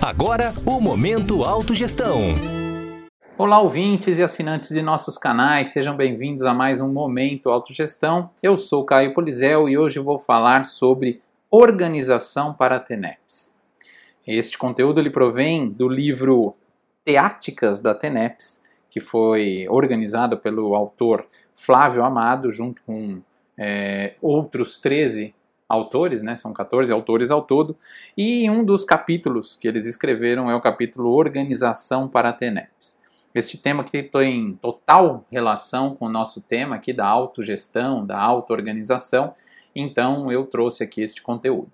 Agora, o Momento Autogestão. Olá, ouvintes e assinantes de nossos canais, sejam bem-vindos a mais um Momento Autogestão. Eu sou Caio Polizel e hoje vou falar sobre organização para TENEPS. Este conteúdo ele provém do livro Teáticas da TENEPS, que foi organizado pelo autor Flávio Amado, junto com é, outros 13 autores, né? São 14 autores ao todo. E um dos capítulos que eles escreveram é o capítulo Organização para TENEPS. Este tema que tem total relação com o nosso tema aqui da autogestão, da auto-organização, então eu trouxe aqui este conteúdo.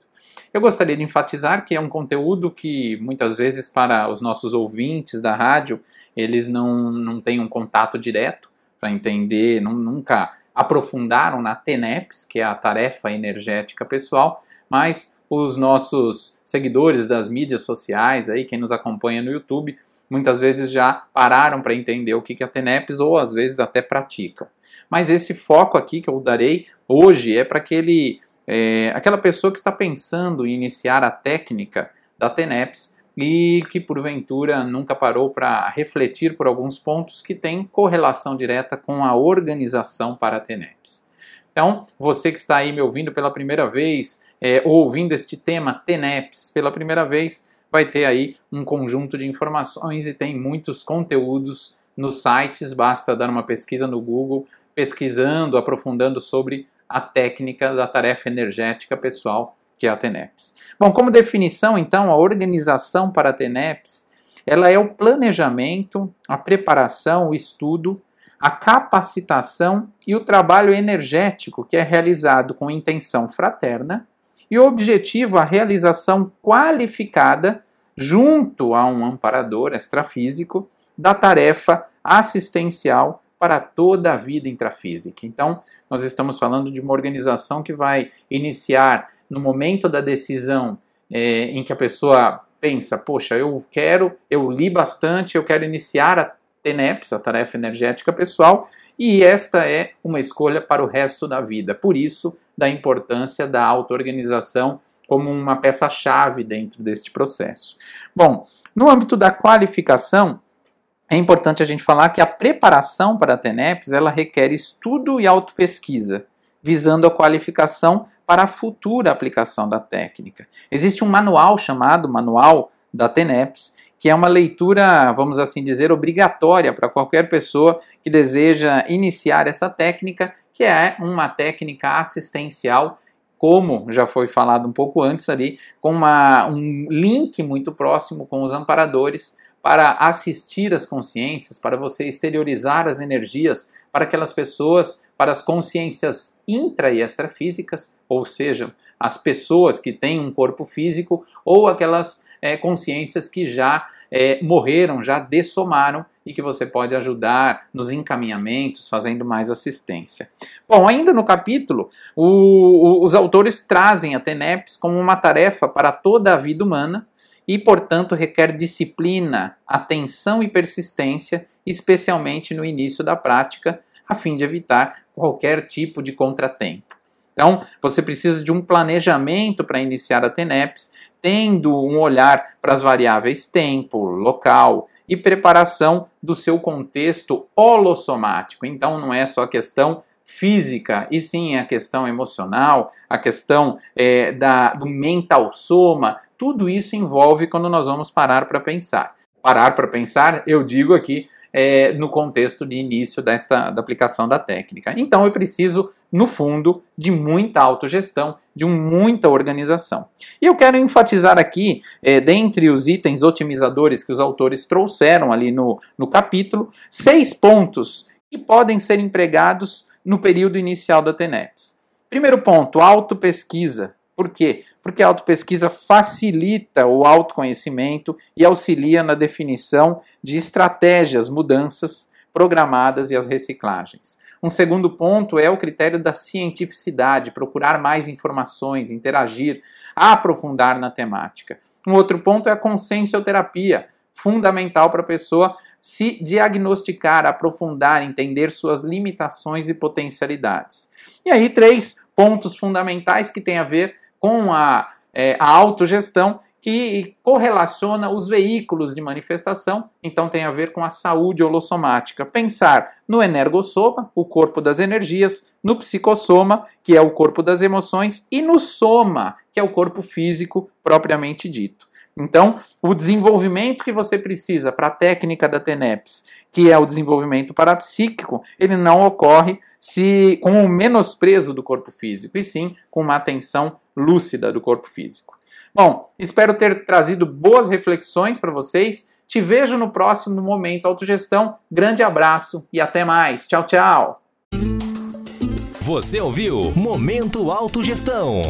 Eu gostaria de enfatizar que é um conteúdo que muitas vezes para os nossos ouvintes da rádio, eles não, não têm um contato direto para entender, não, nunca aprofundaram na TENEPS, que é a tarefa energética pessoal, mas os nossos seguidores das mídias sociais, aí quem nos acompanha no YouTube, muitas vezes já pararam para entender o que é a TENEPS ou às vezes até praticam. Mas esse foco aqui que eu darei hoje é para aquele é, aquela pessoa que está pensando em iniciar a técnica da TENEPS e que porventura nunca parou para refletir por alguns pontos que têm correlação direta com a organização para a TENEPS. Então, você que está aí me ouvindo pela primeira vez, é, ou ouvindo este tema TENEPS pela primeira vez, vai ter aí um conjunto de informações e tem muitos conteúdos nos sites, basta dar uma pesquisa no Google, pesquisando, aprofundando sobre a técnica da tarefa energética pessoal que é a TENEPS. Bom, como definição, então, a organização para a TENEPS, ela é o planejamento, a preparação, o estudo, a capacitação e o trabalho energético que é realizado com intenção fraterna e o objetivo a realização qualificada junto a um amparador extrafísico da tarefa assistencial para toda a vida intrafísica. Então, nós estamos falando de uma organização que vai iniciar no momento da decisão é, em que a pessoa pensa, poxa, eu quero, eu li bastante, eu quero iniciar a TENEPS, a tarefa energética pessoal, e esta é uma escolha para o resto da vida. Por isso, da importância da auto-organização como uma peça-chave dentro deste processo. Bom, no âmbito da qualificação, é importante a gente falar que a preparação para a TENEPS ela requer estudo e autopesquisa, visando a qualificação para a futura aplicação da técnica. Existe um manual chamado Manual da TENEPS, que é uma leitura, vamos assim dizer, obrigatória para qualquer pessoa que deseja iniciar essa técnica, que é uma técnica assistencial, como já foi falado um pouco antes ali, com uma, um link muito próximo com os amparadores para assistir as consciências, para você exteriorizar as energias para aquelas pessoas, para as consciências intra e extrafísicas, ou seja, as pessoas que têm um corpo físico ou aquelas é, consciências que já é, morreram, já dessomaram e que você pode ajudar nos encaminhamentos, fazendo mais assistência. Bom, ainda no capítulo, o, o, os autores trazem a TENEPS como uma tarefa para toda a vida humana e, portanto, requer disciplina, atenção e persistência, especialmente no início da prática, a fim de evitar qualquer tipo de contratempo. Então, você precisa de um planejamento para iniciar a TENEPS, tendo um olhar para as variáveis tempo, local e preparação do seu contexto holossomático. Então, não é só questão física, e sim a questão emocional, a questão é, da, do mental soma, tudo isso envolve quando nós vamos parar para pensar. Parar para pensar, eu digo aqui, é, no contexto de início desta, da aplicação da técnica. Então eu preciso, no fundo, de muita autogestão, de muita organização. E eu quero enfatizar aqui, é, dentre os itens otimizadores que os autores trouxeram ali no, no capítulo, seis pontos que podem ser empregados no período inicial da TENEPS. Primeiro ponto, autopesquisa. Por quê? Porque a autopesquisa facilita o autoconhecimento e auxilia na definição de estratégias, mudanças programadas e as reciclagens. Um segundo ponto é o critério da cientificidade, procurar mais informações, interagir, aprofundar na temática. Um outro ponto é a consciencioterapia, fundamental para a pessoa se diagnosticar, aprofundar, entender suas limitações e potencialidades. E aí, três pontos fundamentais que têm a ver com a, é, a autogestão, que correlaciona os veículos de manifestação, então tem a ver com a saúde holossomática. Pensar no energossoma, o corpo das energias, no psicossoma, que é o corpo das emoções, e no soma, que é o corpo físico propriamente dito. Então, o desenvolvimento que você precisa para a técnica da TENEPS, que é o desenvolvimento parapsíquico, ele não ocorre se com o menosprezo do corpo físico, e sim com uma atenção lúcida do corpo físico. Bom, espero ter trazido boas reflexões para vocês. Te vejo no próximo Momento Autogestão. Grande abraço e até mais. Tchau, tchau. Você ouviu Momento Autogestão.